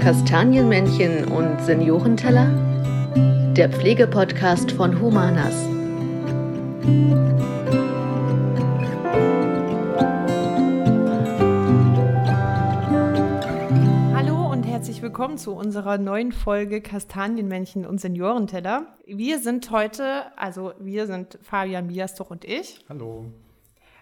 Kastanienmännchen und Seniorenteller? Der Pflegepodcast von Humanas. Willkommen zu unserer neuen Folge Kastanienmännchen und Seniorenteller. Wir sind heute, also wir sind Fabian Biastoch und ich. Hallo.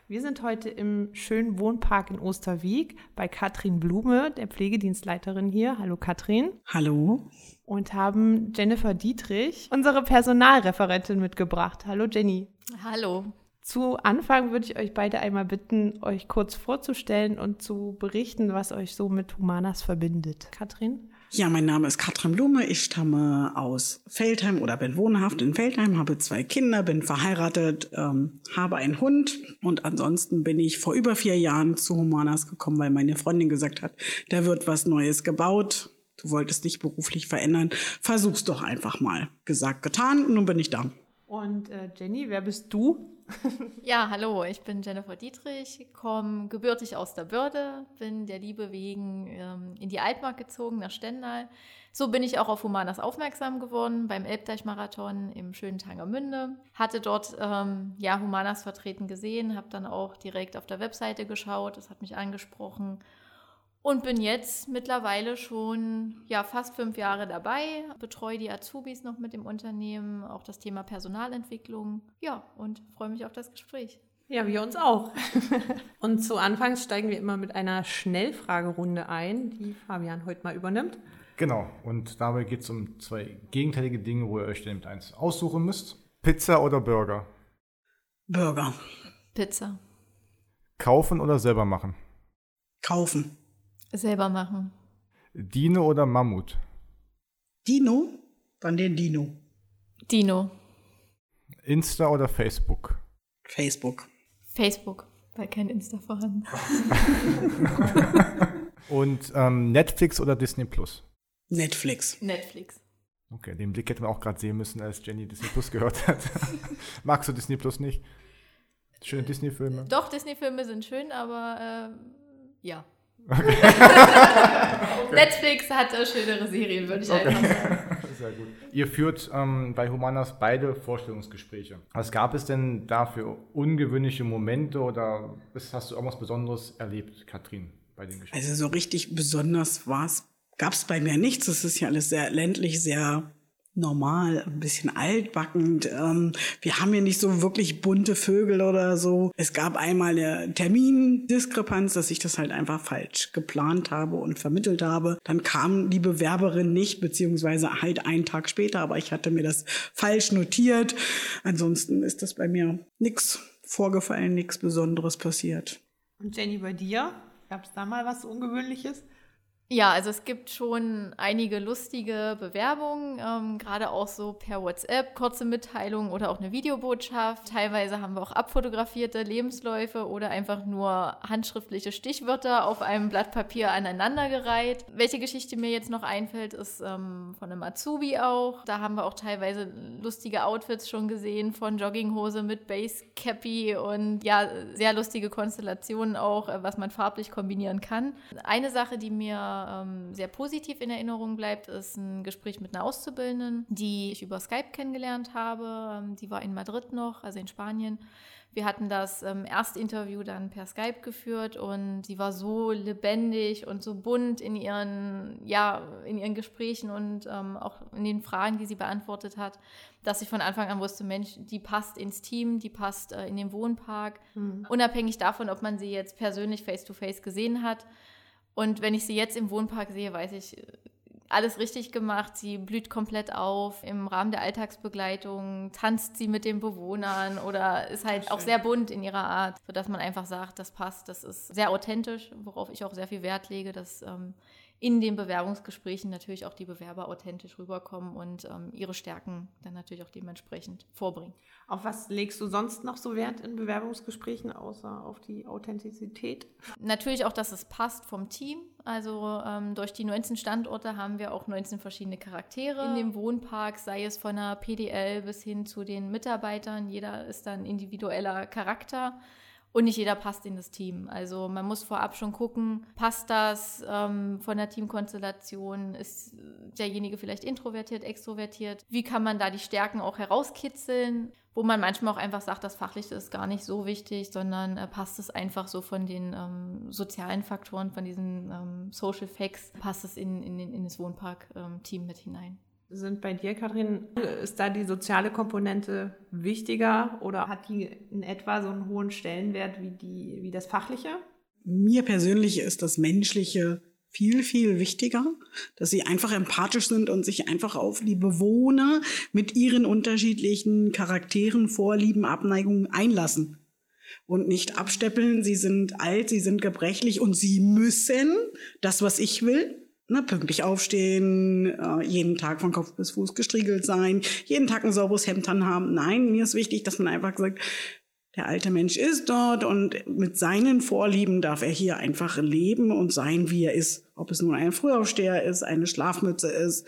Wir sind heute im schönen Wohnpark in Osterwiek bei Katrin Blume, der Pflegedienstleiterin hier. Hallo Katrin. Hallo. Und haben Jennifer Dietrich, unsere Personalreferentin, mitgebracht. Hallo Jenny. Hallo. Zu Anfang würde ich euch beide einmal bitten, euch kurz vorzustellen und zu berichten, was euch so mit Humanas verbindet. Katrin? Ja, mein Name ist Katrin Blume. Ich stamme aus Feldheim oder bin wohnhaft in Feldheim, habe zwei Kinder, bin verheiratet, ähm, habe einen Hund und ansonsten bin ich vor über vier Jahren zu Humanas gekommen, weil meine Freundin gesagt hat, da wird was Neues gebaut. Du wolltest dich beruflich verändern. Versuch's doch einfach mal. Gesagt, getan nun bin ich da. Und äh, Jenny, wer bist du? ja, hallo, ich bin Jennifer Dietrich, komme gebürtig aus der Börde, bin der Liebe wegen ähm, in die Altmark gezogen, nach Stendal. So bin ich auch auf Humanas aufmerksam geworden beim Elbdeich-Marathon im schönen Tangermünde. Hatte dort ähm, ja, Humanas vertreten gesehen, habe dann auch direkt auf der Webseite geschaut, das hat mich angesprochen und bin jetzt mittlerweile schon ja, fast fünf Jahre dabei, betreue die Azubis noch mit dem Unternehmen, auch das Thema Personalentwicklung. Ja, und freue mich auf das Gespräch. Ja, wir uns auch. und zu Anfang steigen wir immer mit einer Schnellfragerunde ein, die Fabian heute mal übernimmt. Genau, und dabei geht es um zwei gegenteilige Dinge, wo ihr euch dann mit eins aussuchen müsst. Pizza oder Burger? Burger. Pizza. Kaufen oder selber machen? Kaufen. Selber machen. Dino oder Mammut? Dino? Dann den Dino. Dino. Insta oder Facebook? Facebook. Facebook, weil kein Insta vorhanden. Und ähm, Netflix oder Disney Plus? Netflix. Netflix. Okay, den Blick hätten wir auch gerade sehen müssen, als Jenny Disney Plus gehört hat. Magst du Disney Plus nicht? Schöne Disney-Filme? Doch, Disney-Filme sind schön, aber äh, ja. Okay. Netflix hat äh, schönere Serien, würde ich okay. einfach sagen. Sehr gut. Ihr führt ähm, bei Humanas beide Vorstellungsgespräche. Was gab es denn da für ungewöhnliche Momente oder hast du irgendwas Besonderes erlebt, Katrin, bei den Gesprächen? Also so richtig besonders war es, gab es bei mir nichts. Es ist ja alles sehr ländlich, sehr normal, ein bisschen altbackend. Ähm, wir haben hier nicht so wirklich bunte Vögel oder so. Es gab einmal eine Termindiskrepanz, dass ich das halt einfach falsch geplant habe und vermittelt habe. Dann kam die Bewerberin nicht, beziehungsweise halt einen Tag später, aber ich hatte mir das falsch notiert. Ansonsten ist das bei mir nichts vorgefallen, nichts Besonderes passiert. Und Jenny, bei dir? Gab es da mal was Ungewöhnliches? Ja, also es gibt schon einige lustige Bewerbungen, ähm, gerade auch so per WhatsApp, kurze Mitteilungen oder auch eine Videobotschaft. Teilweise haben wir auch abfotografierte Lebensläufe oder einfach nur handschriftliche Stichwörter auf einem Blatt Papier aneinandergereiht. Welche Geschichte mir jetzt noch einfällt, ist ähm, von einem Azubi auch. Da haben wir auch teilweise lustige Outfits schon gesehen, von Jogginghose mit Basecappy und ja, sehr lustige Konstellationen auch, äh, was man farblich kombinieren kann. Eine Sache, die mir ähm, sehr positiv in Erinnerung bleibt, ist ein Gespräch mit einer Auszubildenden, die ich über Skype kennengelernt habe. Ähm, die war in Madrid noch, also in Spanien. Wir hatten das ähm, Erstinterview dann per Skype geführt und sie war so lebendig und so bunt in ihren, ja, in ihren Gesprächen und ähm, auch in den Fragen, die sie beantwortet hat, dass ich von Anfang an wusste, Mensch, die passt ins Team, die passt äh, in den Wohnpark. Mhm. Unabhängig davon, ob man sie jetzt persönlich face-to-face -face gesehen hat. Und wenn ich sie jetzt im Wohnpark sehe, weiß ich, alles richtig gemacht. Sie blüht komplett auf. Im Rahmen der Alltagsbegleitung tanzt sie mit den Bewohnern oder ist halt auch sehr bunt in ihrer Art, sodass man einfach sagt, das passt, das ist sehr authentisch, worauf ich auch sehr viel Wert lege, dass ähm, in den Bewerbungsgesprächen natürlich auch die Bewerber authentisch rüberkommen und ähm, ihre Stärken dann natürlich auch dementsprechend vorbringen. Auf was legst du sonst noch so Wert in Bewerbungsgesprächen, außer auf die Authentizität? Natürlich auch, dass es passt vom Team. Also ähm, durch die 19 Standorte haben wir auch 19 verschiedene Charaktere in dem Wohnpark, sei es von der PDL bis hin zu den Mitarbeitern. Jeder ist dann individueller Charakter. Und nicht jeder passt in das Team. Also man muss vorab schon gucken, passt das ähm, von der Teamkonstellation? Ist derjenige vielleicht introvertiert, extrovertiert? Wie kann man da die Stärken auch herauskitzeln? Wo man manchmal auch einfach sagt, das Fachliche ist gar nicht so wichtig, sondern äh, passt es einfach so von den ähm, sozialen Faktoren, von diesen ähm, Social Facts, passt es in, in, in das Wohnpark-Team ähm, mit hinein sind bei dir, Kathrin, ist da die soziale Komponente wichtiger oder hat die in etwa so einen hohen Stellenwert wie, die, wie das Fachliche? Mir persönlich ist das Menschliche viel, viel wichtiger, dass sie einfach empathisch sind und sich einfach auf die Bewohner mit ihren unterschiedlichen Charakteren, Vorlieben, Abneigungen einlassen und nicht absteppeln. Sie sind alt, sie sind gebrechlich und sie müssen das, was ich will, Ne, pünktlich aufstehen, äh, jeden Tag von Kopf bis Fuß gestriegelt sein, jeden Tag ein sauberes Hemd haben. Nein, mir ist wichtig, dass man einfach sagt, der alte Mensch ist dort und mit seinen Vorlieben darf er hier einfach leben und sein, wie er ist. Ob es nun ein Frühaufsteher ist, eine Schlafmütze ist,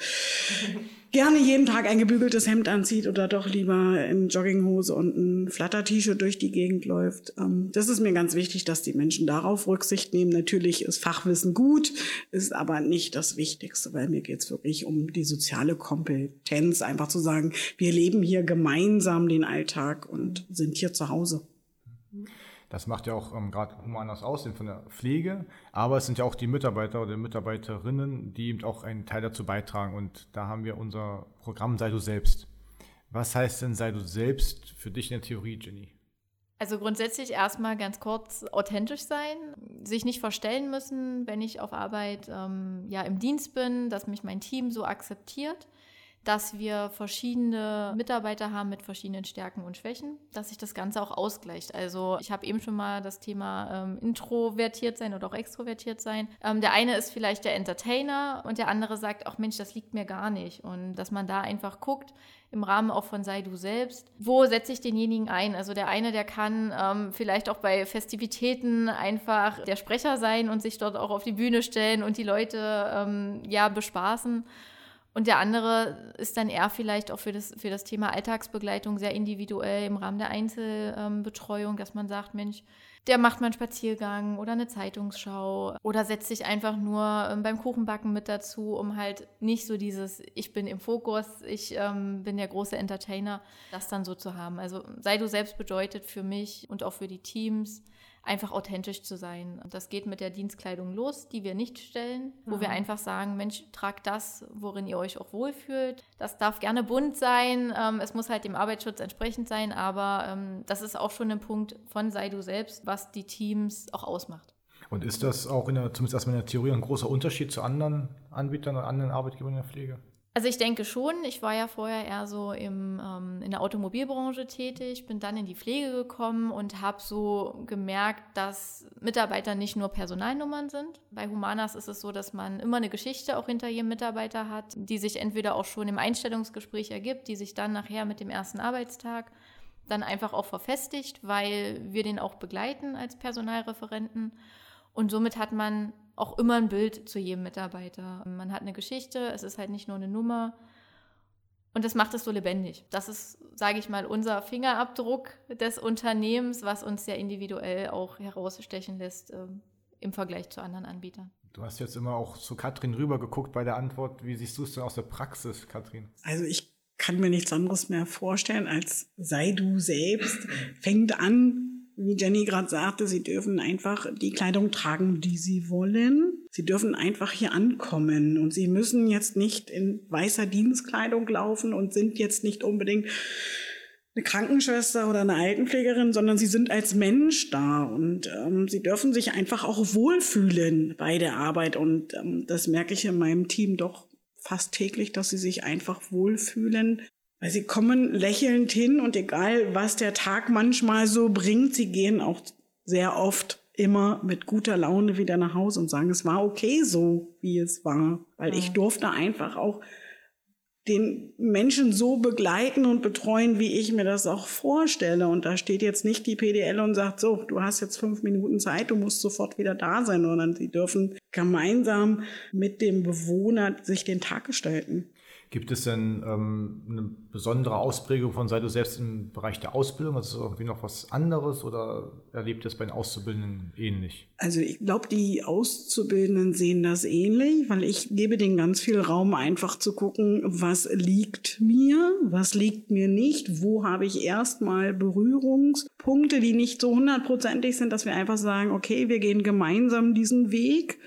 gerne jeden Tag ein gebügeltes Hemd anzieht oder doch lieber in Jogginghose und ein Flatter-T-Shirt durch die Gegend läuft. Ähm, das ist mir ganz wichtig, dass die Menschen darauf Rücksicht nehmen. Natürlich ist Fachwissen gut, ist aber nicht das Wichtigste, weil mir geht es wirklich um die soziale Kompetenz, einfach zu sagen, wir leben hier gemeinsam den Alltag und sind hier zu Hause. Das macht ja auch ähm, gerade humanes Aussehen von der Pflege, aber es sind ja auch die Mitarbeiter oder Mitarbeiterinnen, die eben auch einen Teil dazu beitragen. Und da haben wir unser Programm Sei du selbst. Was heißt denn Sei du selbst für dich in der Theorie, Jenny? Also grundsätzlich erstmal ganz kurz authentisch sein, sich nicht verstellen müssen, wenn ich auf Arbeit ähm, ja im Dienst bin, dass mich mein Team so akzeptiert dass wir verschiedene Mitarbeiter haben mit verschiedenen Stärken und Schwächen, dass sich das Ganze auch ausgleicht. Also ich habe eben schon mal das Thema ähm, introvertiert sein oder auch extrovertiert sein. Ähm, der eine ist vielleicht der Entertainer und der andere sagt, ach Mensch, das liegt mir gar nicht. Und dass man da einfach guckt, im Rahmen auch von Sei du selbst. Wo setze ich denjenigen ein? Also der eine, der kann ähm, vielleicht auch bei Festivitäten einfach der Sprecher sein und sich dort auch auf die Bühne stellen und die Leute ähm, ja bespaßen. Und der andere ist dann eher vielleicht auch für das, für das Thema Alltagsbegleitung sehr individuell im Rahmen der Einzelbetreuung, dass man sagt, Mensch, der macht mal einen Spaziergang oder eine Zeitungsschau oder setzt sich einfach nur ähm, beim Kuchenbacken mit dazu, um halt nicht so dieses Ich bin im Fokus, ich ähm, bin der große Entertainer, das dann so zu haben. Also sei du selbst bedeutet für mich und auch für die Teams, einfach authentisch zu sein. Und das geht mit der Dienstkleidung los, die wir nicht stellen, wo mhm. wir einfach sagen, Mensch, tragt das, worin ihr euch auch wohlfühlt. Das darf gerne bunt sein, ähm, es muss halt dem Arbeitsschutz entsprechend sein, aber ähm, das ist auch schon ein Punkt von sei du selbst, was die Teams auch ausmacht. Und ist das auch in der, zumindest erstmal in der Theorie ein großer Unterschied zu anderen Anbietern oder anderen Arbeitgebern in der Pflege? Also ich denke schon. Ich war ja vorher eher so im, ähm, in der Automobilbranche tätig, bin dann in die Pflege gekommen und habe so gemerkt, dass Mitarbeiter nicht nur Personalnummern sind. Bei Humanas ist es so, dass man immer eine Geschichte auch hinter jedem Mitarbeiter hat, die sich entweder auch schon im Einstellungsgespräch ergibt, die sich dann nachher mit dem ersten Arbeitstag dann einfach auch verfestigt, weil wir den auch begleiten als Personalreferenten. Und somit hat man auch immer ein Bild zu jedem Mitarbeiter. Man hat eine Geschichte, es ist halt nicht nur eine Nummer. Und das macht es so lebendig. Das ist, sage ich mal, unser Fingerabdruck des Unternehmens, was uns sehr individuell auch herausstechen lässt äh, im Vergleich zu anderen Anbietern. Du hast jetzt immer auch zu Katrin rübergeguckt bei der Antwort. Wie siehst du es denn aus der Praxis, Katrin? Also ich kann mir nichts anderes mehr vorstellen, als sei du selbst, fängt an wie Jenny gerade sagte, sie dürfen einfach die Kleidung tragen, die sie wollen. Sie dürfen einfach hier ankommen und sie müssen jetzt nicht in weißer Dienstkleidung laufen und sind jetzt nicht unbedingt eine Krankenschwester oder eine Altenpflegerin, sondern sie sind als Mensch da und ähm, sie dürfen sich einfach auch wohlfühlen bei der Arbeit und ähm, das merke ich in meinem Team doch fast täglich, dass sie sich einfach wohlfühlen. Weil sie kommen lächelnd hin und egal, was der Tag manchmal so bringt, sie gehen auch sehr oft immer mit guter Laune wieder nach Hause und sagen, es war okay so, wie es war. Weil ich durfte einfach auch den Menschen so begleiten und betreuen, wie ich mir das auch vorstelle. Und da steht jetzt nicht die PDL und sagt, so, du hast jetzt fünf Minuten Zeit, du musst sofort wieder da sein, sondern sie dürfen gemeinsam mit dem Bewohner sich den Tag gestalten. Gibt es denn ähm, eine besondere Ausprägung von Seite selbst im Bereich der Ausbildung? Also irgendwie noch was anderes oder erlebt es bei den Auszubildenden ähnlich? Also ich glaube, die Auszubildenden sehen das ähnlich, weil ich gebe denen ganz viel Raum, einfach zu gucken, was liegt mir, was liegt mir nicht, wo habe ich erstmal Berührungspunkte, die nicht so hundertprozentig sind, dass wir einfach sagen, okay, wir gehen gemeinsam diesen Weg.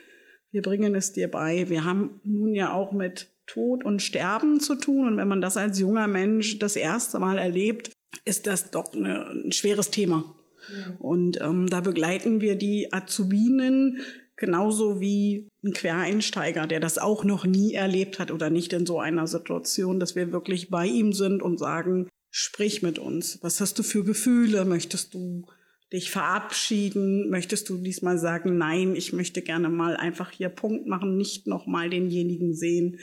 Wir bringen es dir bei. Wir haben nun ja auch mit Tod und Sterben zu tun. Und wenn man das als junger Mensch das erste Mal erlebt, ist das doch eine, ein schweres Thema. Ja. Und ähm, da begleiten wir die Azubinen genauso wie ein Quereinsteiger, der das auch noch nie erlebt hat oder nicht in so einer Situation, dass wir wirklich bei ihm sind und sagen, sprich mit uns. Was hast du für Gefühle? Möchtest du dich verabschieden? Möchtest du diesmal sagen, nein, ich möchte gerne mal einfach hier Punkt machen, nicht nochmal denjenigen sehen?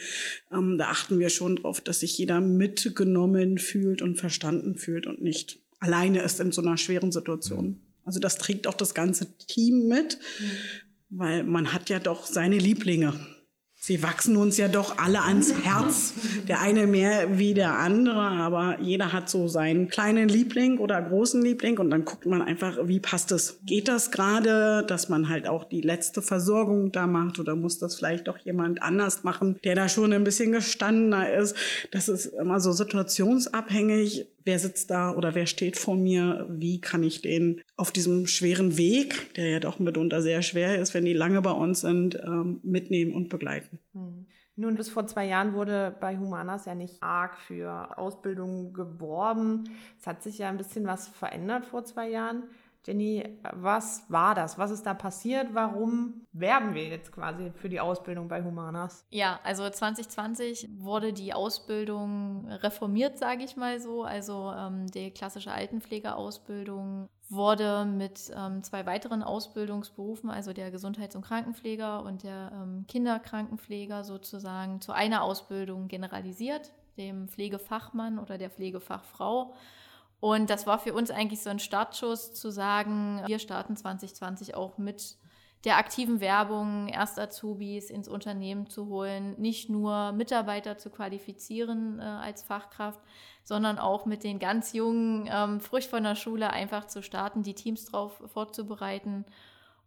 Ähm, da achten wir schon drauf, dass sich jeder mitgenommen fühlt und verstanden fühlt und nicht alleine ist in so einer schweren Situation. Also das trägt auch das ganze Team mit, mhm. weil man hat ja doch seine Lieblinge. Sie wachsen uns ja doch alle ans Herz. Der eine mehr wie der andere, aber jeder hat so seinen kleinen Liebling oder großen Liebling und dann guckt man einfach, wie passt es? Geht das gerade, dass man halt auch die letzte Versorgung da macht oder muss das vielleicht doch jemand anders machen, der da schon ein bisschen gestandener ist? Das ist immer so situationsabhängig wer sitzt da oder wer steht vor mir, wie kann ich den auf diesem schweren Weg, der ja doch mitunter sehr schwer ist, wenn die lange bei uns sind, ähm, mitnehmen und begleiten. Hm. Nun, bis vor zwei Jahren wurde bei Humanas ja nicht arg für Ausbildung geworben. Es hat sich ja ein bisschen was verändert vor zwei Jahren. Jenny, was war das? Was ist da passiert? Warum werben wir jetzt quasi für die Ausbildung bei Humanas? Ja, also 2020 wurde die Ausbildung reformiert, sage ich mal so. Also ähm, die klassische Altenpflegeausbildung wurde mit ähm, zwei weiteren Ausbildungsberufen, also der Gesundheits- und Krankenpfleger und der ähm, Kinderkrankenpfleger sozusagen, zu einer Ausbildung generalisiert, dem Pflegefachmann oder der Pflegefachfrau. Und das war für uns eigentlich so ein Startschuss zu sagen, wir starten 2020 auch mit der aktiven Werbung, erst Azubis ins Unternehmen zu holen, nicht nur Mitarbeiter zu qualifizieren äh, als Fachkraft, sondern auch mit den ganz jungen, ähm, frisch von der Schule einfach zu starten, die Teams darauf vorzubereiten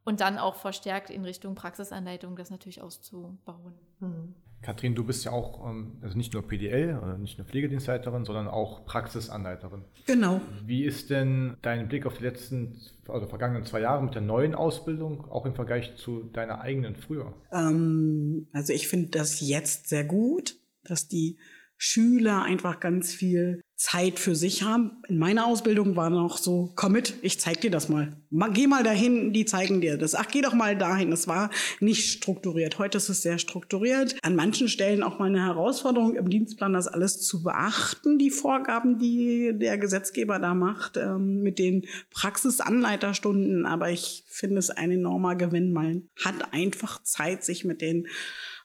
und dann auch verstärkt in Richtung Praxisanleitung das natürlich auszubauen. Mhm. Kathrin, du bist ja auch ähm, also nicht nur PDL, oder nicht nur Pflegedienstleiterin, sondern auch Praxisanleiterin. Genau. Wie ist denn dein Blick auf die letzten, also vergangenen zwei Jahre mit der neuen Ausbildung, auch im Vergleich zu deiner eigenen früher? Ähm, also ich finde das jetzt sehr gut, dass die Schüler einfach ganz viel Zeit für sich haben. In meiner Ausbildung war noch so, komm mit, ich zeig dir das mal. Geh mal dahin, die zeigen dir das. Ach, geh doch mal dahin. Es war nicht strukturiert. Heute ist es sehr strukturiert. An manchen Stellen auch mal eine Herausforderung im Dienstplan, das alles zu beachten, die Vorgaben, die der Gesetzgeber da macht, ähm, mit den Praxisanleiterstunden. Aber ich finde es ein enormer Gewinn. Man hat einfach Zeit, sich mit den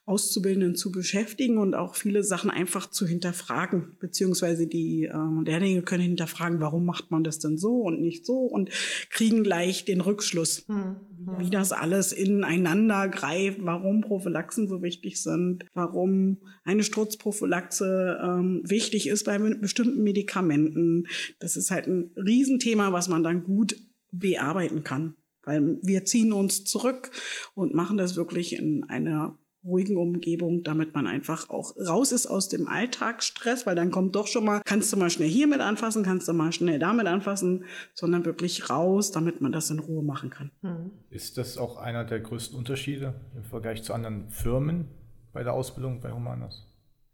Auszubildenden zu beschäftigen und auch viele Sachen einfach zu hinterfragen, beziehungsweise die äh, Lehrlinge können hinterfragen, warum macht man das denn so und nicht so und kriegen gleich den Rückschluss, hm, ja. wie das alles ineinander greift, warum Prophylaxen so wichtig sind, warum eine Sturzprophylaxe ähm, wichtig ist bei bestimmten Medikamenten. Das ist halt ein Riesenthema, was man dann gut bearbeiten kann. Weil wir ziehen uns zurück und machen das wirklich in einer ruhigen Umgebung, damit man einfach auch raus ist aus dem Alltagsstress, weil dann kommt doch schon mal, kannst du mal schnell hier mit anfassen, kannst du mal schnell damit anfassen, sondern wirklich raus, damit man das in Ruhe machen kann. Mhm. Ist das auch einer der größten Unterschiede im Vergleich zu anderen Firmen bei der Ausbildung bei Humanas?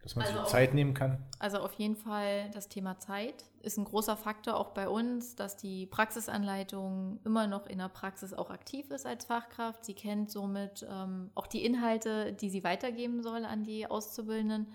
Dass man also sich Zeit nehmen kann? Also auf jeden Fall das Thema Zeit ist ein großer Faktor auch bei uns, dass die Praxisanleitung immer noch in der Praxis auch aktiv ist als Fachkraft. Sie kennt somit ähm, auch die Inhalte, die sie weitergeben soll an die Auszubildenden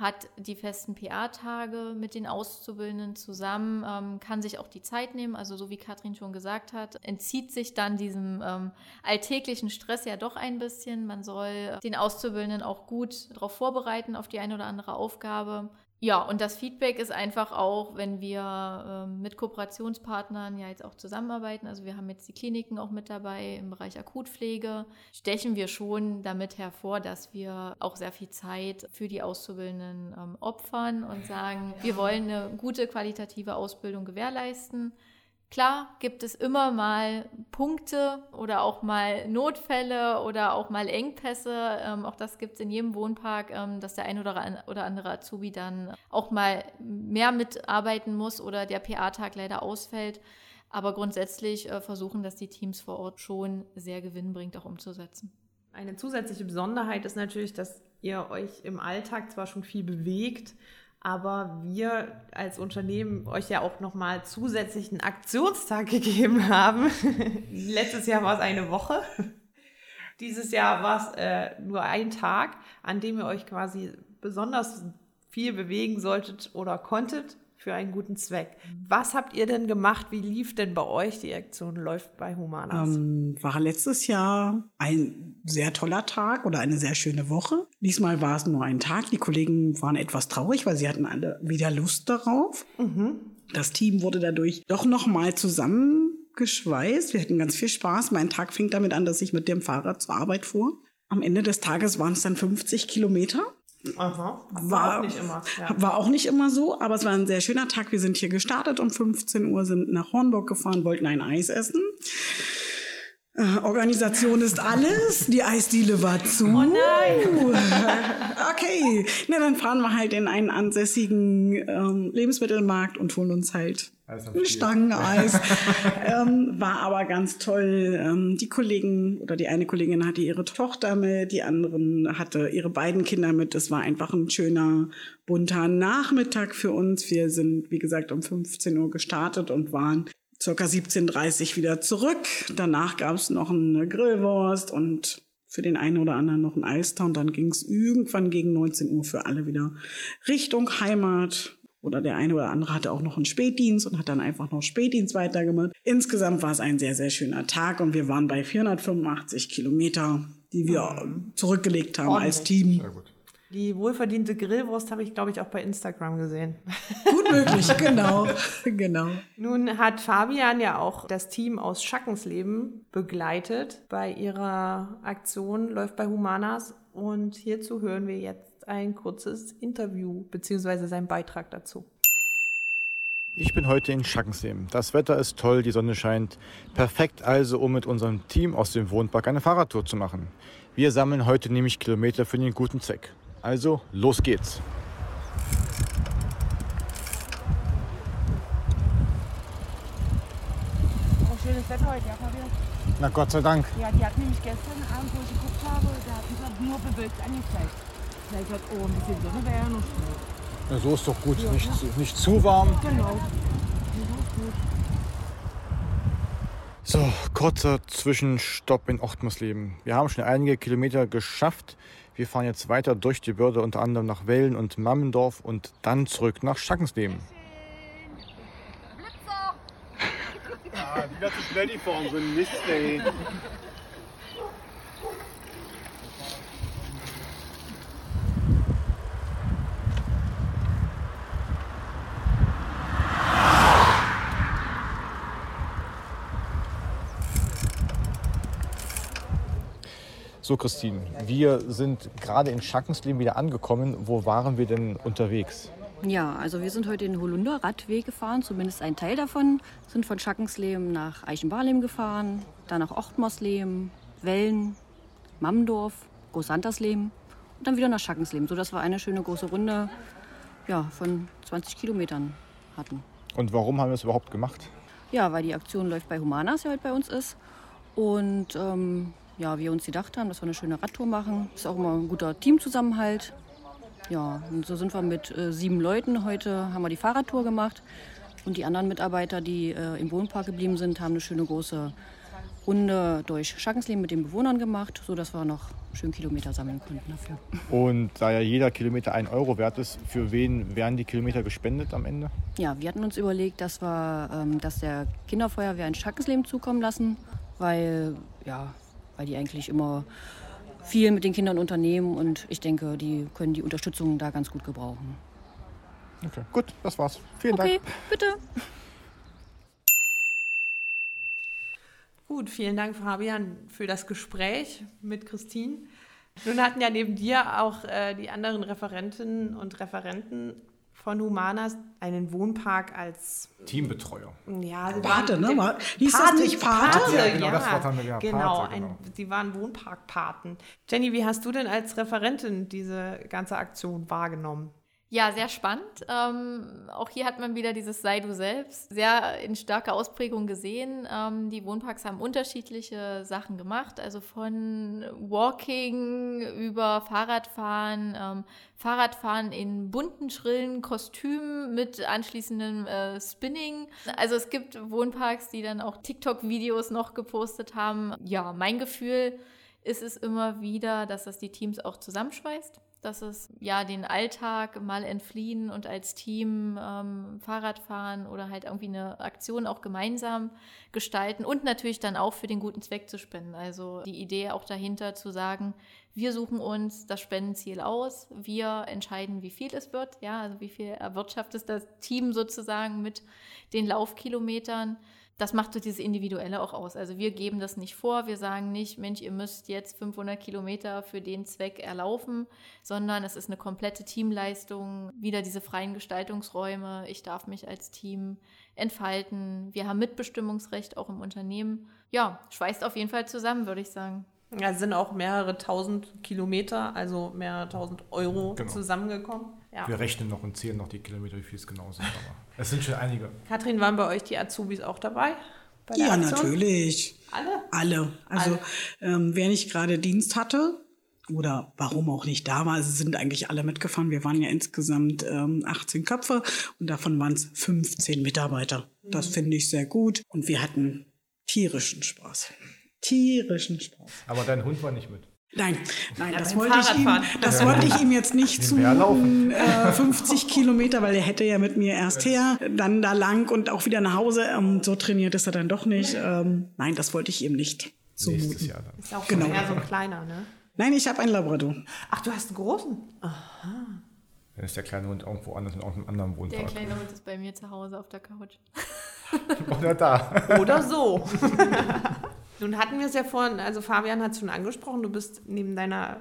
hat die festen PA-Tage mit den Auszubildenden zusammen, ähm, kann sich auch die Zeit nehmen, also so wie Katrin schon gesagt hat, entzieht sich dann diesem ähm, alltäglichen Stress ja doch ein bisschen. Man soll den Auszubildenden auch gut darauf vorbereiten, auf die eine oder andere Aufgabe. Ja, und das Feedback ist einfach auch, wenn wir ähm, mit Kooperationspartnern ja jetzt auch zusammenarbeiten, also wir haben jetzt die Kliniken auch mit dabei im Bereich Akutpflege, stechen wir schon damit hervor, dass wir auch sehr viel Zeit für die Auszubildenden ähm, opfern und sagen, wir wollen eine gute qualitative Ausbildung gewährleisten. Klar gibt es immer mal Punkte oder auch mal Notfälle oder auch mal Engpässe. Ähm, auch das gibt es in jedem Wohnpark, ähm, dass der ein oder, oder andere Azubi dann auch mal mehr mitarbeiten muss oder der PA-Tag leider ausfällt. Aber grundsätzlich äh, versuchen das die Teams vor Ort schon sehr gewinnbringend auch umzusetzen. Eine zusätzliche Besonderheit ist natürlich, dass ihr euch im Alltag zwar schon viel bewegt, aber wir als Unternehmen euch ja auch nochmal zusätzlich einen Aktionstag gegeben haben. Letztes Jahr war es eine Woche. Dieses Jahr war es äh, nur ein Tag, an dem ihr euch quasi besonders viel bewegen solltet oder konntet für einen guten Zweck. Was habt ihr denn gemacht? Wie lief denn bei euch die Aktion Läuft bei Humanas? Ähm, war letztes Jahr ein sehr toller Tag oder eine sehr schöne Woche. Diesmal war es nur ein Tag. Die Kollegen waren etwas traurig, weil sie hatten alle wieder Lust darauf. Mhm. Das Team wurde dadurch doch noch mal zusammengeschweißt. Wir hatten ganz viel Spaß. Mein Tag fing damit an, dass ich mit dem Fahrrad zur Arbeit fuhr. Am Ende des Tages waren es dann 50 Kilometer. Aha. War, war, auch nicht immer. Ja. War auch nicht immer so, aber es war ein sehr schöner Tag. Wir sind hier gestartet um 15 Uhr, sind nach Hornburg gefahren, wollten ein Eis essen. Äh, Organisation ist alles. Die Eisdiele war zu. Oh nein! okay, na dann fahren wir halt in einen ansässigen ähm, Lebensmittelmarkt und holen uns halt ein Stangeneis. ähm, war aber ganz toll. Ähm, die Kollegen oder die eine Kollegin hatte ihre Tochter mit, die anderen hatte ihre beiden Kinder mit. Es war einfach ein schöner, bunter Nachmittag für uns. Wir sind, wie gesagt, um 15 Uhr gestartet und waren circa 17.30 Uhr wieder zurück. Danach gab es noch eine Grillwurst und für den einen oder anderen noch ein Eistau. Und dann ging es irgendwann gegen 19 Uhr für alle wieder Richtung Heimat. Oder der eine oder andere hatte auch noch einen Spätdienst und hat dann einfach noch Spätdienst weitergemacht. Insgesamt war es ein sehr, sehr schöner Tag und wir waren bei 485 Kilometer, die wir mhm. zurückgelegt haben Ordentlich. als Team. Sehr gut. Die wohlverdiente Grillwurst habe ich, glaube ich, auch bei Instagram gesehen. Gut möglich, genau. genau. Nun hat Fabian ja auch das Team aus Schackensleben begleitet bei ihrer Aktion Läuft bei Humanas. Und hierzu hören wir jetzt ein kurzes Interview bzw. seinen Beitrag dazu. Ich bin heute in Schackensleben. Das Wetter ist toll, die Sonne scheint. Perfekt also, um mit unserem Team aus dem Wohnpark eine Fahrradtour zu machen. Wir sammeln heute nämlich Kilometer für den guten Zweck. Also, los geht's. Oh, schönes Wetter heute, ja, Fabian? Na Gott sei Dank. Ja, die hat nämlich gestern Abend, wo ich geguckt habe, da hat es nur bewölkt angezeigt. Vielleicht hat oh, ein bisschen Sonne wäre ja noch schön. Ja, so ist doch gut. Ja, nicht, ja. nicht zu warm. Genau. So, kurzer Zwischenstopp in Ochtmersleben. Wir haben schon einige Kilometer geschafft. Wir fahren jetzt weiter durch die Börde, unter anderem nach Wellen und Mammendorf und dann zurück nach Schackensleben. Ah, die ganze Blödi fahren, so ein Mist, ey. So, Christine, wir sind gerade in Schackensleben wieder angekommen. Wo waren wir denn unterwegs? Ja, also wir sind heute den Holunder Radweg gefahren, zumindest ein Teil davon. Sind von Schackensleben nach Eichenbarlem gefahren, dann nach Ochtmarsleben, Wellen, Mammendorf, Großantersleben und dann wieder nach Schackensleben, sodass wir eine schöne große Runde ja, von 20 Kilometern hatten. Und warum haben wir es überhaupt gemacht? Ja, weil die Aktion läuft bei Humanas ja heute bei uns ist. Und ähm, ja, wir uns gedacht haben, dass wir eine schöne Radtour machen. Ist auch immer ein guter Teamzusammenhalt. Ja, und so sind wir mit äh, sieben Leuten. Heute haben wir die Fahrradtour gemacht. Und die anderen Mitarbeiter, die äh, im Wohnpark geblieben sind, haben eine schöne große Runde durch Schackensleben mit den Bewohnern gemacht, sodass wir noch schön Kilometer sammeln konnten dafür. Und da ja jeder Kilometer ein Euro wert ist, für wen werden die Kilometer gespendet am Ende? Ja, wir hatten uns überlegt, dass wir ähm, dass der Kinderfeuerwehr ein Schackensleben zukommen lassen, weil, ja, weil die eigentlich immer viel mit den Kindern unternehmen und ich denke, die können die Unterstützung da ganz gut gebrauchen. Okay, gut, das war's. Vielen Okay, Dank. bitte. Gut, vielen Dank, Fabian, für das Gespräch mit Christine. Nun hatten ja neben dir auch äh, die anderen Referentinnen und Referenten von Humanas einen Wohnpark als Teambetreuer. ja, sie Pate, waren- ne? War- hieß das nicht Pate? Pate, Ja, ja, genau, das Wort haben wir gehabt, Genau, Pate, ein, genau. sie waren Wohnparkpaten. Jenny, wie hast du denn als Referentin diese ganze Aktion wahrgenommen? Ja, sehr spannend. Ähm, auch hier hat man wieder dieses Sei du selbst sehr in starker Ausprägung gesehen. Ähm, die Wohnparks haben unterschiedliche Sachen gemacht, also von Walking über Fahrradfahren, ähm, Fahrradfahren in bunten, schrillen Kostümen mit anschließendem äh, Spinning. Also es gibt Wohnparks, die dann auch TikTok-Videos noch gepostet haben. Ja, mein Gefühl ist es immer wieder, dass das die Teams auch zusammenschweißt dass es ja den Alltag mal entfliehen und als Team ähm, Fahrrad fahren oder halt irgendwie eine Aktion auch gemeinsam gestalten und natürlich dann auch für den guten Zweck zu spenden. Also die Idee auch dahinter zu sagen, wir suchen uns das Spendenziel aus, wir entscheiden, wie viel es wird, ja, also wie viel erwirtschaftet das Team sozusagen mit den Laufkilometern das macht so dieses Individuelle auch aus. Also wir geben das nicht vor, wir sagen nicht, Mensch, ihr müsst jetzt 500 Kilometer für den Zweck erlaufen, sondern es ist eine komplette Teamleistung, wieder diese freien Gestaltungsräume, ich darf mich als Team entfalten, wir haben Mitbestimmungsrecht auch im Unternehmen. Ja, schweißt auf jeden Fall zusammen, würde ich sagen. Ja, es sind auch mehrere tausend Kilometer, also mehrere tausend Euro Genau. zusammengekommen. Ja. Wir rechnen noch und zählen noch die Kilometer, wie viel es genau sind. Aber es sind schon einige. Katrin, waren bei euch die Azubis auch dabei? Ja, Aktion? natürlich. Alle? Alle. Also Alle. Ähm, wer nicht gerade Dienst hatte oder warum auch nicht da war, sie sind eigentlich alle mitgefahren. Wir waren ja insgesamt ähm, 18 Köpfe und davon waren es 15 Mitarbeiter. Das Mhm. finde ich sehr gut und wir hatten tierischen Spaß. Tierischen Spaß. Aber dein Hund war nicht mit. Nein, nein, Ja, das, wollte ich, ihm, das wollte ich ihm jetzt nicht zumuten. Äh, 50 Kilometer, weil er hätte ja mit mir erst her, dann da lang und auch wieder nach Hause. Ähm, so trainiert ist er dann doch nicht. Ähm, nein, das wollte ich ihm nicht Nächstes zumuten. Jahr dann. Ist auch Genau. eher so ein kleiner, ne? Nein, ich habe einen Labrador. Ach, du hast einen großen? Dann ist der kleine Hund irgendwo anders in irgendeinem anderen Der Wohnpark. kleine Hund ist bei mir zu Hause auf der Couch. Oder da. Oder so. Nun hatten wir es ja vorhin, also Fabian hat es schon angesprochen, du bist neben deiner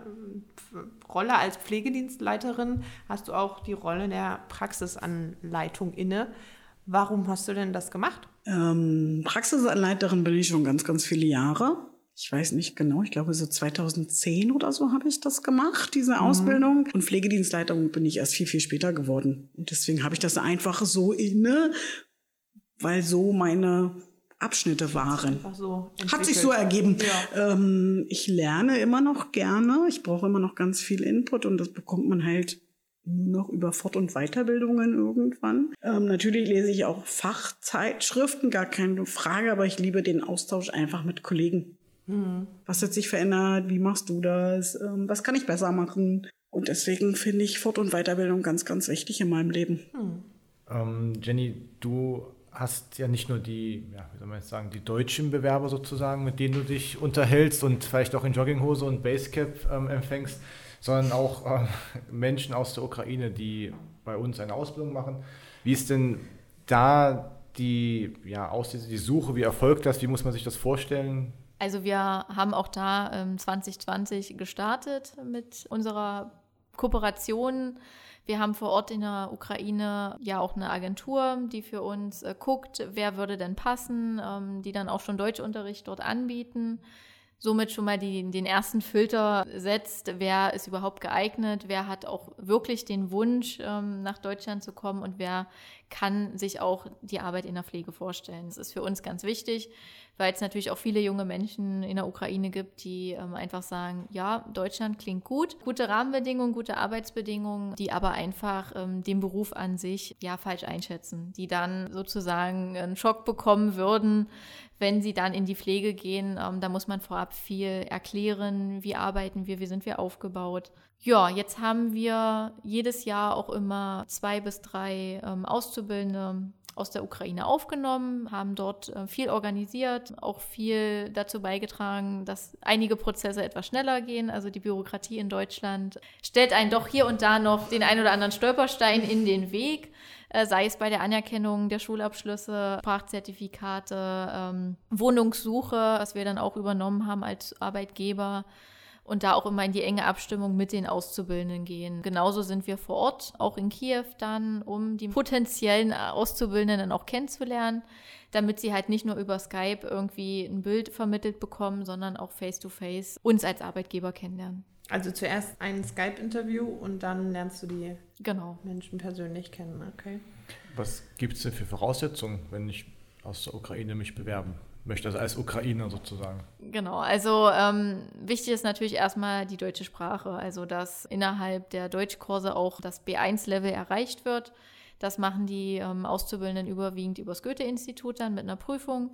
äh, Rolle als Pflegedienstleiterin, hast du auch die Rolle der Praxisanleitung inne. Warum hast du denn das gemacht? Ähm, Praxisanleiterin bin ich schon ganz, ganz viele Jahre. Ich weiß nicht genau, ich glaube so 2010 oder so habe ich das gemacht, diese Ausbildung. Und Pflegedienstleitung bin ich erst viel, viel später geworden. Und deswegen habe ich das einfach so inne, weil so meine Abschnitte waren. So Hat sich so ergeben. Ja. Ähm, ich lerne immer noch gerne. Ich brauche immer noch ganz viel Input und das bekommt man halt nur noch über Fort- und Weiterbildungen irgendwann. Ähm, natürlich lese ich auch Fachzeitschriften, gar keine Frage, aber ich liebe den Austausch einfach mit Kollegen. Was hat sich verändert? Wie machst du das? Ähm, was kann ich besser machen? Und deswegen finde ich Fort- und Weiterbildung ganz, ganz wichtig in meinem Leben. Ähm, Jenny, du hast ja nicht nur die, ja, wie soll man jetzt sagen, die deutschen Bewerber sozusagen, mit denen du dich unterhältst und vielleicht auch in Jogginghose und Basecap ähm, empfängst, sondern auch ähm, Menschen aus der Ukraine, die bei uns eine Ausbildung machen. Wie ist denn da die, ja, aus die Suche, wie erfolgt das, wie muss man sich das vorstellen? Also wir haben auch da ähm, 2020 gestartet mit unserer Kooperation. Wir haben vor Ort in der Ukraine ja auch eine Agentur, die für uns äh, guckt, wer würde denn passen, ähm, die dann auch schon Deutschunterricht dort anbieten. Somit schon mal die, den ersten Filter setzt, wer ist überhaupt geeignet, wer hat auch wirklich den Wunsch, ähm, nach Deutschland zu kommen und wer kann sich auch die Arbeit in der Pflege vorstellen. Das ist für uns ganz wichtig, weil es natürlich auch viele junge Menschen in der Ukraine gibt, die ähm, einfach sagen, ja, Deutschland klingt gut, gute Rahmenbedingungen, gute Arbeitsbedingungen, die aber einfach ähm, den Beruf an sich ja falsch einschätzen, die dann sozusagen einen Schock bekommen würden, wenn sie dann in die Pflege gehen. Ähm, da muss man vorab viel erklären, wie arbeiten wir, wie sind wir aufgebaut. Ja, jetzt haben wir jedes Jahr auch immer zwei bis drei ähm, Auszubildende aus der Ukraine aufgenommen, haben dort äh, viel organisiert, auch viel dazu beigetragen, dass einige Prozesse etwas schneller gehen. Also die Bürokratie in Deutschland stellt einen doch hier und da noch den ein oder anderen Stolperstein in den Weg äh, sei es bei der Anerkennung der Schulabschlüsse, Sprachzertifikate, ähm, Wohnungssuche, was wir dann auch übernommen haben als Arbeitgeber und da auch immer in die enge Abstimmung mit den Auszubildenden gehen. Genauso sind wir vor Ort, auch in Kiew dann, um die potenziellen Auszubildenden dann auch kennenzulernen, damit sie halt nicht nur über Skype irgendwie ein Bild vermittelt bekommen, sondern auch face-to-face -face uns als Arbeitgeber kennenlernen. Also zuerst ein Skype-Interview und dann lernst du die genau. Menschen persönlich kennen, okay? Was gibt es denn für Voraussetzungen, wenn ich aus der Ukraine mich bewerben möchte, also als Ukrainer sozusagen. Genau, also ähm, wichtig ist natürlich erstmal die deutsche Sprache, also dass innerhalb der Deutschkurse auch das B1-Level erreicht wird. Das machen die ähm, Auszubildenden überwiegend übers Goethe-Institut dann mit einer Prüfung.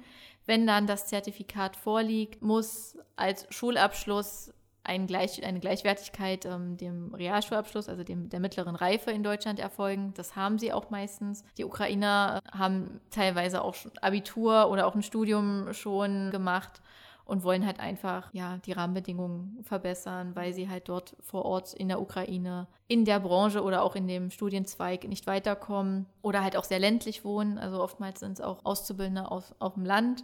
Wenn dann das Zertifikat vorliegt, muss als Schulabschluss ein Gleich, eine Gleichwertigkeit ähm, dem Realschulabschluss, also dem, der mittleren Reife in Deutschland erfolgen. Das haben sie auch meistens. Die Ukrainer haben teilweise auch Abitur oder auch ein Studium schon gemacht und wollen halt einfach ja die Rahmenbedingungen verbessern, weil sie halt dort vor Ort in der Ukraine in der Branche oder auch in dem Studienzweig nicht weiterkommen oder halt auch sehr ländlich wohnen. Also oftmals sind es auch Auszubildende auf, auf dem Land,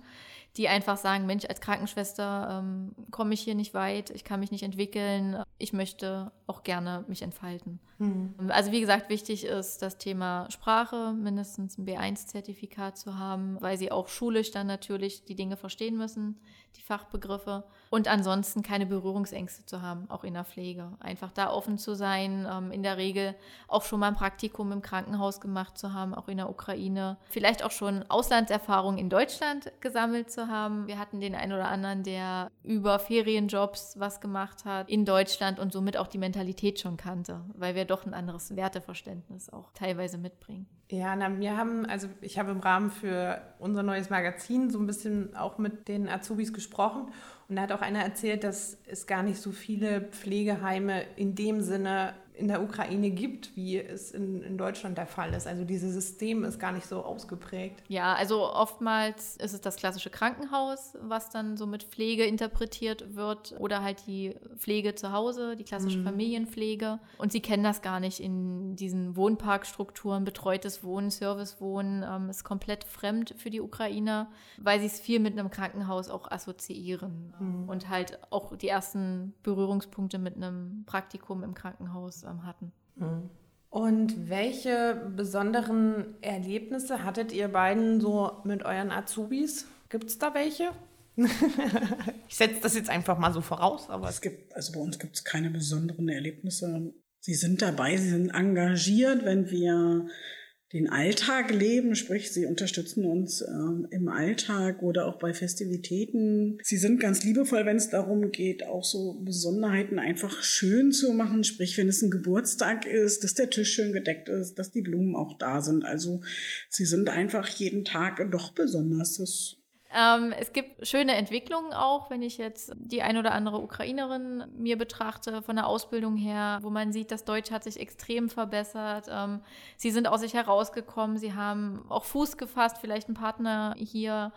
die einfach sagen, Mensch, als Krankenschwester ähm, komme ich hier nicht weit, ich kann mich nicht entwickeln, ich möchte auch gerne mich entfalten. Mhm. Also wie gesagt, wichtig ist das Thema Sprache, mindestens ein B1-Zertifikat zu haben, weil sie auch schulisch dann natürlich die Dinge verstehen müssen, die Fachbegriffe und ansonsten keine Berührungsängste zu haben, auch in der Pflege. Einfach da offen zu sein, ähm, in der Regel auch schon mal ein Praktikum im Krankenhaus gemacht zu haben, auch in der Ukraine. Vielleicht auch schon Auslandserfahrung in Deutschland gesammelt zu haben. Wir hatten den einen oder anderen, der über Ferienjobs was gemacht hat in Deutschland und somit auch die Mentalität schon kannte, weil wir doch ein anderes Werteverständnis auch teilweise mitbringen. Ja, na, wir haben, also ich habe im Rahmen für unser neues Magazin so ein bisschen auch mit den Azubis gesprochen. Und da hat auch einer erzählt, dass es gar nicht so viele Pflegeheime in dem Sinne in der Ukraine gibt, wie es in, in Deutschland der Fall ist. Also dieses System ist gar nicht so ausgeprägt. Ja, also oftmals ist es das klassische Krankenhaus, was dann so mit Pflege interpretiert wird oder halt die Pflege zu Hause, die klassische mhm. Familienpflege. Und sie kennen das gar nicht in diesen Wohnparkstrukturen, betreutes Wohnen, Servicewohnen, ähm, ist komplett fremd für die Ukrainer, weil sie es viel mit einem Krankenhaus auch assoziieren mhm. und halt auch die ersten Berührungspunkte mit einem Praktikum im Krankenhaus ähm, hatten. Mhm. Und welche besonderen Erlebnisse hattet ihr beiden so mit euren Azubis? Gibt es da welche? ich setze das jetzt einfach mal so voraus, aber. Es gibt, also bei uns gibt es keine besonderen Erlebnisse. Sie sind dabei, sie sind engagiert, wenn wir den Alltag leben, sprich sie unterstützen uns ähm, im Alltag oder auch bei Festivitäten. Sie sind ganz liebevoll, wenn es darum geht, auch so Besonderheiten einfach schön zu machen, sprich wenn es ein Geburtstag ist, dass der Tisch schön gedeckt ist, dass die Blumen auch da sind. Also sie sind einfach jeden Tag doch besonders. Das ähm, es gibt schöne Entwicklungen auch, wenn ich jetzt die ein oder andere Ukrainerin mir betrachte von der Ausbildung her, wo man sieht, das Deutsch hat sich extrem verbessert. Ähm, sie sind aus sich herausgekommen, sie haben auch Fuß gefasst, vielleicht einen Partner hier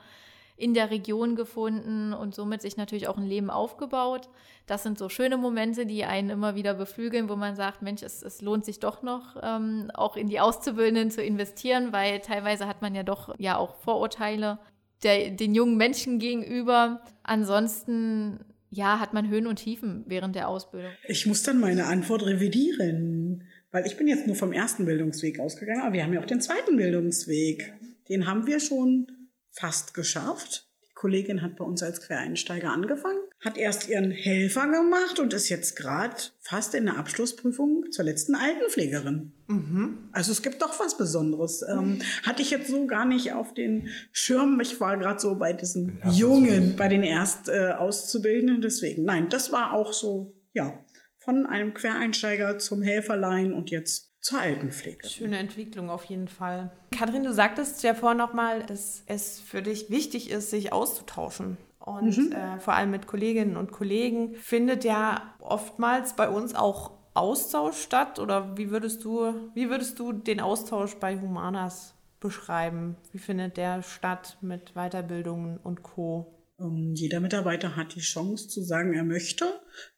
in der Region gefunden und somit sich natürlich auch ein Leben aufgebaut. Das sind so schöne Momente, die einen immer wieder beflügeln, wo man sagt, Mensch, es, es lohnt sich doch noch, ähm, auch in die Auszubildenden zu investieren, weil teilweise hat man ja doch ja auch Vorurteile der, den jungen Menschen gegenüber. Ansonsten, ja, hat man Höhen und Tiefen während der Ausbildung. Ich muss dann meine Antwort revidieren, weil ich bin jetzt nur vom ersten Bildungsweg ausgegangen, aber wir haben ja auch den zweiten Bildungsweg. Den haben wir schon fast geschafft. Die Kollegin hat bei uns als Quereinsteiger angefangen, hat erst ihren Helfer gemacht und ist jetzt gerade fast in der Abschlussprüfung zur letzten Altenpflegerin. Mhm. Also es gibt doch was Besonderes. Ähm, hatte ich jetzt so gar nicht auf den Schirm. Ich war gerade so bei diesen Jungen, bei den Erst äh, Auszubildenden. Deswegen, nein, das war auch so, ja, von einem Quereinsteiger zum Helferlein und jetzt zur Altenpflege. Schöne Entwicklung auf jeden Fall. Kathrin, du sagtest ja vorhin nochmal, dass es für dich wichtig ist, sich auszutauschen und mhm. äh, vor allem mit Kolleginnen und Kollegen findet ja oftmals bei uns auch Austausch statt oder wie würdest du, wie würdest du den Austausch bei Humanas beschreiben? Wie findet der statt mit Weiterbildungen und Co? Ähm, jeder Mitarbeiter hat die Chance zu sagen, er möchte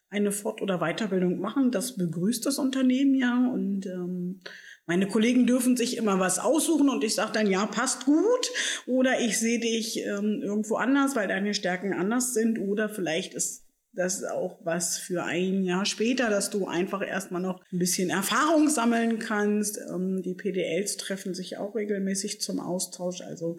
eine Fort- oder Weiterbildung machen. Das begrüßt das Unternehmen ja und ähm, meine Kollegen dürfen sich immer was aussuchen und ich sage dann, ja, passt gut. Oder ich sehe dich ähm, irgendwo anders, weil deine Stärken anders sind. Oder vielleicht ist das auch was für ein Jahr später, dass du einfach erstmal noch ein bisschen Erfahrung sammeln kannst. Ähm, die PDLs treffen sich auch regelmäßig zum Austausch. Also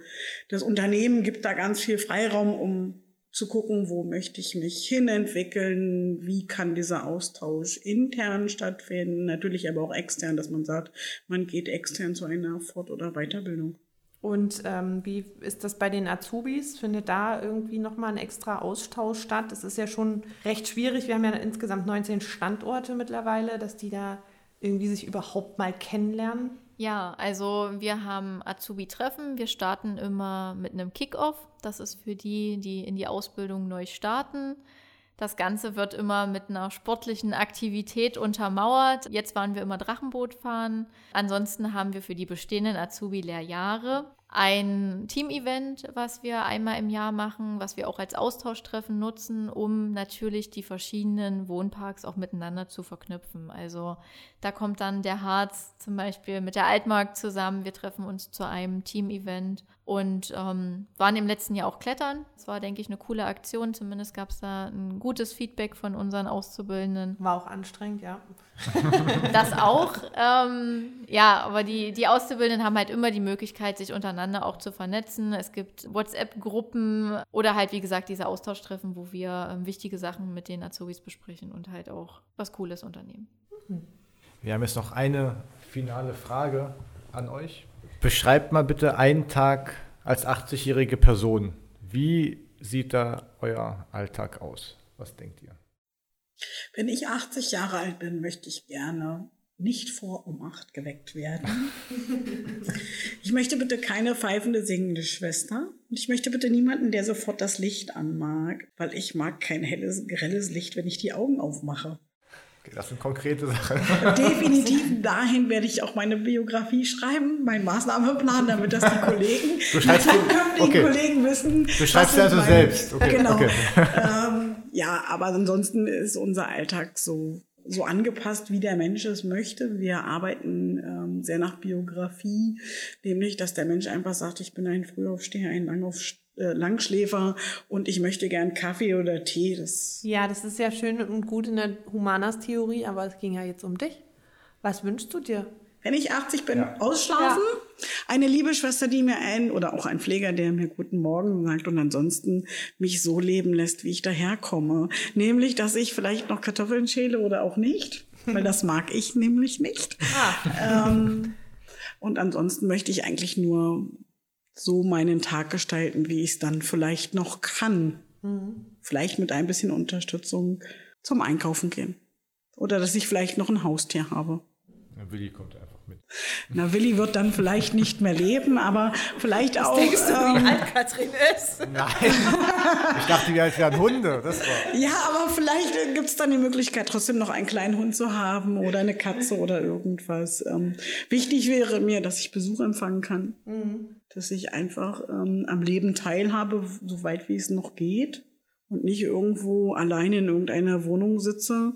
das Unternehmen gibt da ganz viel Freiraum, um zu gucken, wo möchte ich mich hinentwickeln, wie kann dieser Austausch intern stattfinden, natürlich aber auch extern, dass man sagt, man geht extern zu einer Fort- oder Weiterbildung. Und ähm, wie ist das bei den Azubis? Findet da irgendwie nochmal ein extra Austausch statt? Das ist ja schon recht schwierig. Wir haben ja insgesamt 19 Standorte mittlerweile, dass die da irgendwie sich überhaupt mal kennenlernen. Ja, also wir haben Azubi-Treffen. Wir starten immer mit einem Kick-Off. Das ist für die, die in die Ausbildung neu starten. Das Ganze wird immer mit einer sportlichen Aktivität untermauert. Jetzt waren wir immer Drachenboot fahren. Ansonsten haben wir für die bestehenden Azubi-Lehrjahre ein Team-Event, was wir einmal im Jahr machen, was wir auch als Austauschtreffen nutzen, um natürlich die verschiedenen Wohnparks auch miteinander zu verknüpfen. Also da kommt dann der Harz zum Beispiel mit der Altmark zusammen. Wir treffen uns zu einem Team-Event und ähm, waren im letzten Jahr auch klettern. Das war, denke ich, eine coole Aktion. Zumindest gab es da ein gutes Feedback von unseren Auszubildenden. War auch anstrengend, ja. das auch. Ähm, ja, aber die, die Auszubildenden haben halt immer die Möglichkeit, sich untereinander auch zu vernetzen. Es gibt WhatsApp-Gruppen oder halt, wie gesagt, diese Austauschtreffen, wo wir ähm, wichtige Sachen mit den Azubis besprechen und halt auch was Cooles unternehmen. Wir haben jetzt noch eine finale Frage an euch. Beschreibt mal bitte einen Tag als 80-jährige Person. Wie sieht da euer Alltag aus? Was denkt ihr? Wenn ich 80 Jahre alt bin, möchte ich gerne nicht vor um acht geweckt werden. ich möchte bitte keine pfeifende, singende Schwester. Und ich möchte bitte niemanden, der sofort das Licht anmag, weil ich mag kein helles, grelles Licht, wenn ich die Augen aufmache. Das sind konkrete Sachen. Definitiv dahin werde ich auch meine Biografie schreiben, meinen Maßnahmeplan, damit das die Kollegen, die zukünftigen okay. Kollegen wissen. Du schreibst ja also selbst. Okay. Genau. Okay. Ähm, ja, aber ansonsten ist unser Alltag so so angepasst, wie der Mensch es möchte. Wir arbeiten ähm, sehr nach Biografie, nämlich, dass der Mensch einfach sagt, ich bin ein Frühaufsteher, ein Langaufsteher äh, Langschläfer und ich möchte gern Kaffee oder Tee. Das ja, das ist ja schön und gut in der Humanas-Theorie, aber es ging ja jetzt um dich. Was wünschst du dir? Wenn ich 80 bin, ja. ausschlafen. Ja. Eine liebe Schwester, die mir ein, oder auch ein Pfleger, der mir guten Morgen sagt und ansonsten mich so leben lässt, wie ich daherkomme. Nämlich, dass ich vielleicht noch Kartoffeln schäle oder auch nicht, weil das mag ich nämlich nicht. Ah. Ähm, und ansonsten möchte ich eigentlich nur so meinen Tag gestalten, wie ich es dann vielleicht noch kann. Mhm. Vielleicht mit ein bisschen Unterstützung zum Einkaufen gehen. Oder dass ich vielleicht noch ein Haustier habe. Willi kommt einfach mit. Na, Willi wird dann vielleicht nicht mehr leben, aber vielleicht Was auch. Denkst du, ähm, wie alt Katrin ist? Nein. Ich dachte, wie alt wären Hunde. Das war. Ja, aber vielleicht gibt es dann die Möglichkeit, trotzdem noch einen kleinen Hund zu haben oder eine Katze oder irgendwas. Ähm, wichtig wäre mir, dass ich Besuch empfangen kann. Mhm dass ich einfach ähm, am Leben teilhabe, soweit wie es noch geht und nicht irgendwo alleine in irgendeiner Wohnung sitze.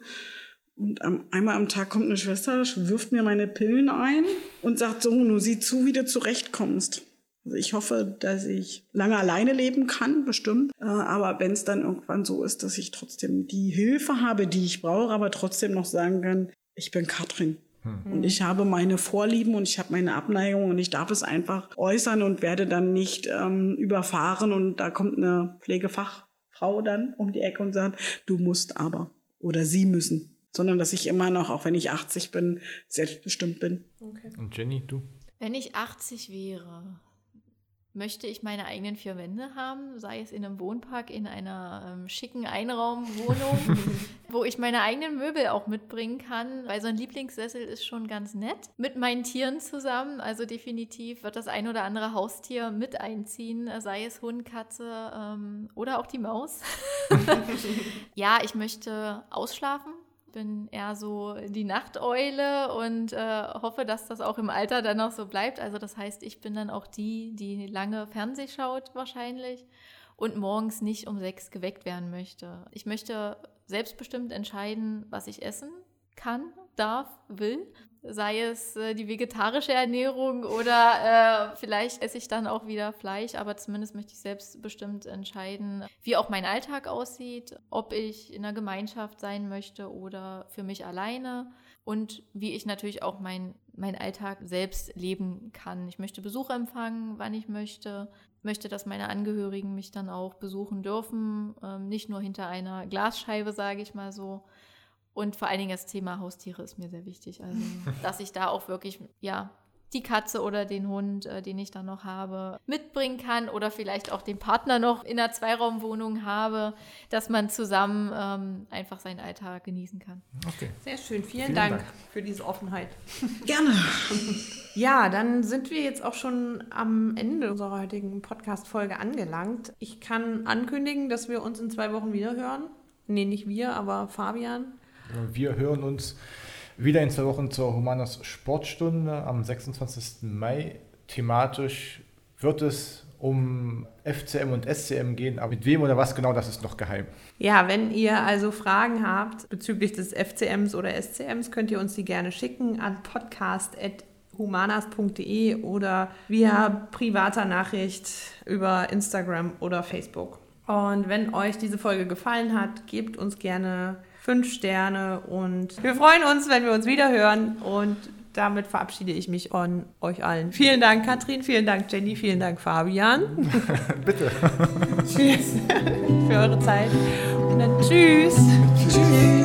Und am, einmal am Tag kommt eine Schwester, wirft mir meine Pillen ein und sagt so, nur sieh zu, wie du zurechtkommst. Also ich hoffe, dass ich lange alleine leben kann, bestimmt. Äh, aber wenn es dann irgendwann so ist, dass ich trotzdem die Hilfe habe, die ich brauche, aber trotzdem noch sagen kann, ich bin Katrin. Hm. Und ich habe meine Vorlieben und ich habe meine Abneigung und ich darf es einfach äußern und werde dann nicht ähm, überfahren und da kommt eine Pflegefachfrau Frau dann um die Ecke und sagt, du musst aber oder sie müssen, sondern dass ich immer noch, auch wenn ich 80 bin, selbstbestimmt bin. Okay. Und Jenny, du? Wenn ich 80 wäre, möchte ich meine eigenen vier Wände haben, sei es in einem Wohnpark, in einer ähm, schicken Einraumwohnung, wo ich meine eigenen Möbel auch mitbringen kann, weil so ein Lieblingssessel ist schon ganz nett. Mit meinen Tieren zusammen, also definitiv wird das ein oder andere Haustier mit einziehen, sei es Hund, Katze ähm, oder auch die Maus. ja, ich möchte ausschlafen bin eher so die Nachteule und äh, hoffe, dass das auch im Alter dann noch so bleibt. Also das heißt, ich bin dann auch die, die lange Fernseh schaut wahrscheinlich und morgens nicht um sechs geweckt werden möchte. Ich möchte selbstbestimmt entscheiden, was ich essen kann, darf, will sei es äh, die vegetarische Ernährung oder äh, vielleicht esse ich dann auch wieder Fleisch, aber zumindest möchte ich selbstbestimmt entscheiden, wie auch mein Alltag aussieht, ob ich in einer Gemeinschaft sein möchte oder für mich alleine und wie ich natürlich auch mein, mein Alltag selbst leben kann. Ich möchte Besuch empfangen, wann ich möchte, möchte, dass meine Angehörigen mich dann auch besuchen dürfen, ähm, nicht nur hinter einer Glasscheibe, sage ich mal so. Und vor allen Dingen das Thema Haustiere ist mir sehr wichtig. Also, dass ich da auch wirklich, ja, die Katze oder den Hund, äh, den ich dann noch habe, mitbringen kann oder vielleicht auch den Partner noch in einer Zweiraumwohnung habe, dass man zusammen ähm, einfach seinen Alltag genießen kann. Okay. Sehr schön. Vielen, Vielen Dank, Dank, für diese Offenheit. Gerne. ja, dann sind wir jetzt auch schon am Ende unserer heutigen Podcast-Folge angelangt. Ich kann ankündigen, dass wir uns in zwei Wochen wieder hören. Nee, nicht wir, aber Fabian wir hören uns wieder in zwei Wochen zur Humanas Sportstunde am 26. Mai. Thematisch wird es um FCM und SCM gehen, aber mit wem oder was genau, das ist noch geheim. Ja, wenn ihr also Fragen habt bezüglich des FCMs oder SCMs, könnt ihr uns die gerne schicken an podcast.humanas.de oder via privater Nachricht über Instagram oder Facebook. Und wenn euch diese Folge gefallen hat, gebt uns gerne fünf Sterne und wir freuen uns, wenn wir uns wieder hören und damit verabschiede ich mich von euch allen. Vielen Dank, Katrin, vielen Dank, Jenny, vielen Dank, Fabian. Bitte. tschüss für eure Zeit. Und dann tschüss. Tschüss.